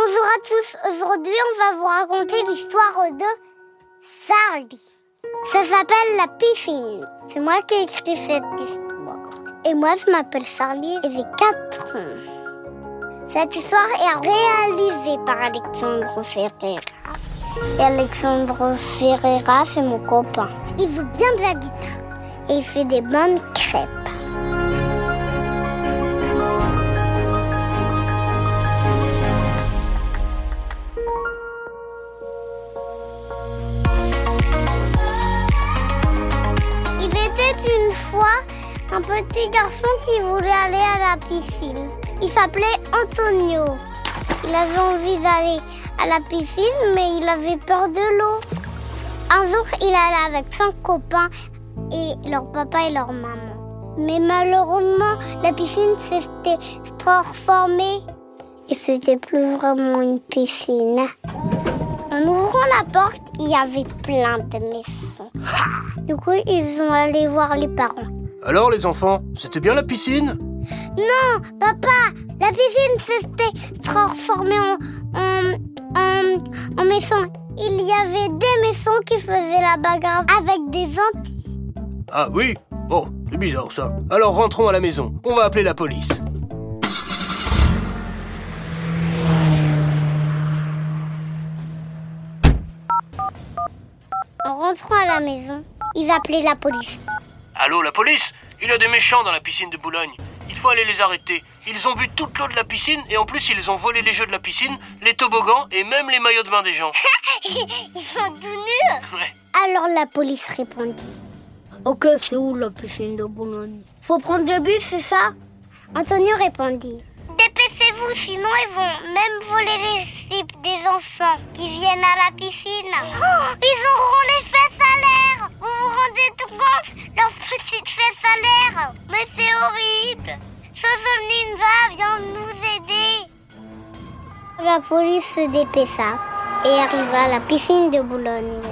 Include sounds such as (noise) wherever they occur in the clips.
Bonjour à tous, aujourd'hui on va vous raconter l'histoire de Sarli. Ça s'appelle la piscine. C'est moi qui ai écrit cette histoire. Et moi je m'appelle Sarli et j'ai 4 ans. Cette histoire est réalisée par Alexandre Ferreira. Et Alexandre Ferreira, c'est mon copain. Il joue bien de la guitare et il fait des bonnes crêpes. Fois un petit garçon qui voulait aller à la piscine. Il s'appelait Antonio. Il avait envie d'aller à la piscine, mais il avait peur de l'eau. Un jour, il allait avec son copain et leur papa et leur maman. Mais malheureusement, la piscine s'était transformée et c'était plus vraiment une piscine. En ouvrant la porte, il y avait plein de maisons. Du coup, ils sont allés voir les parents. Alors les enfants, c'était bien la piscine? Non, papa, la piscine s'était transformée en, en, en, en maison. Il y avait des maisons qui faisaient la bagarre avec des Antilles. Ah oui? Oh, c'est bizarre ça. Alors rentrons à la maison, on va appeler la police. En rentrant à la maison, ils appelaient la police. Allô la police? Il y a des méchants dans la piscine de Boulogne. Il faut aller les arrêter. Ils ont bu toute l'eau de la piscine et en plus ils ont volé les jeux de la piscine, les toboggans et même les maillots de bain des gens. (laughs) Ils sont tout nus. Ouais. Alors la police répondit. Ok, c'est où la piscine de Boulogne? Faut prendre le bus, c'est ça? Antonio répondit. Dépêchez-vous, sinon ils vont même voler les slips des enfants qui viennent à la piscine. Oh, ils auront les. Vous vous fesses à l'air. Mais c'est horrible. Ninja vient nous aider. La police se dépêcha et arriva à la piscine de Boulogne.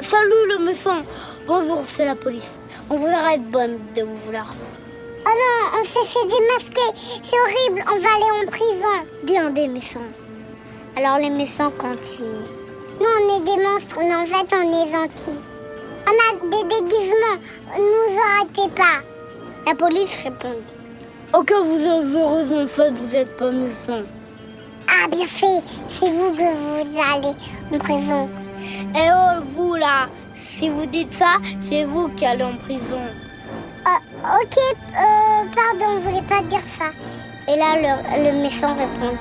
Salut le méchant Bonjour, c'est la police. On voudrait être bonne de vous vouloir. Oh non, on s'est fait démasquer. C'est horrible, on va aller en prison. Bien des méchants. Alors les méchants continuent. Nous, on est des monstres, mais en fait, on est gentils. On a des déguisements, ne nous arrêtez pas. La police répond. Ok, vous avez raison, en fait, vous êtes pas méchant. Ah, bien fait, c'est vous que vous allez en prison. Eh oh, vous là Si vous dites ça, c'est vous qui allez en prison. Ah, ok, euh, pardon, on voulait pas dire ça. Et là, le, le méchant répondit.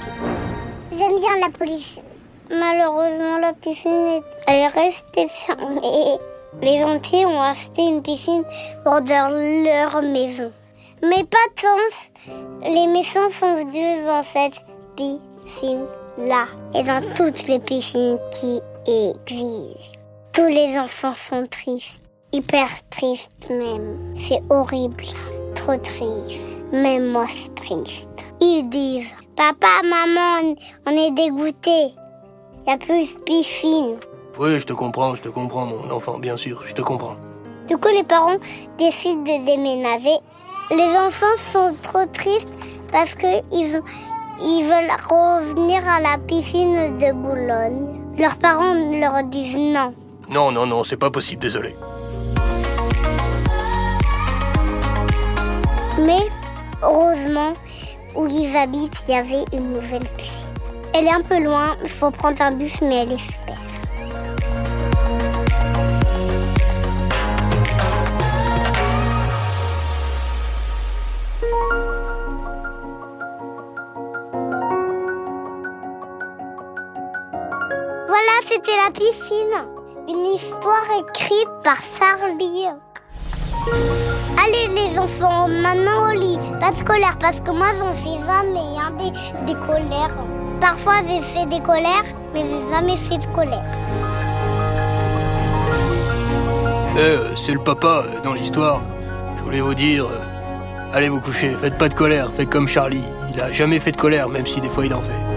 J'aime bien la police. Malheureusement, la piscine est, restée fermée. Les gentils ont acheté une piscine pour dans leur maison. Mais pas de chance, les méchants sont venus dans cette piscine-là et dans toutes les piscines qui existent. Tous les enfants sont tristes, hyper tristes même. C'est horrible, trop triste. Même moi, c'est triste. Ils disent, papa, maman, on est dégoûtés. Il n'y a plus de piscine. Oui, je te comprends, je te comprends mon enfant, bien sûr, je te comprends. Du coup, les parents décident de déménager. Les enfants sont trop tristes parce qu'ils ils veulent revenir à la piscine de Boulogne. Leurs parents leur disent non. Non, non, non, c'est pas possible, désolé. Mais heureusement, où ils habitent, il y avait une nouvelle piscine. Elle est un peu loin, il faut prendre un bus, mais elle super. Voilà, c'était la piscine. Une histoire écrite par Sarli. Allez les enfants, maintenant au lit. Pas de colère, parce que moi j'en fais jamais hein, des, des colères. Parfois j'ai fait des colères, mais j'ai jamais fait de colère. Euh, c'est le papa euh, dans l'histoire. Je voulais vous dire, euh, allez vous coucher, faites pas de colère, faites comme Charlie. Il a jamais fait de colère, même si des fois il en fait.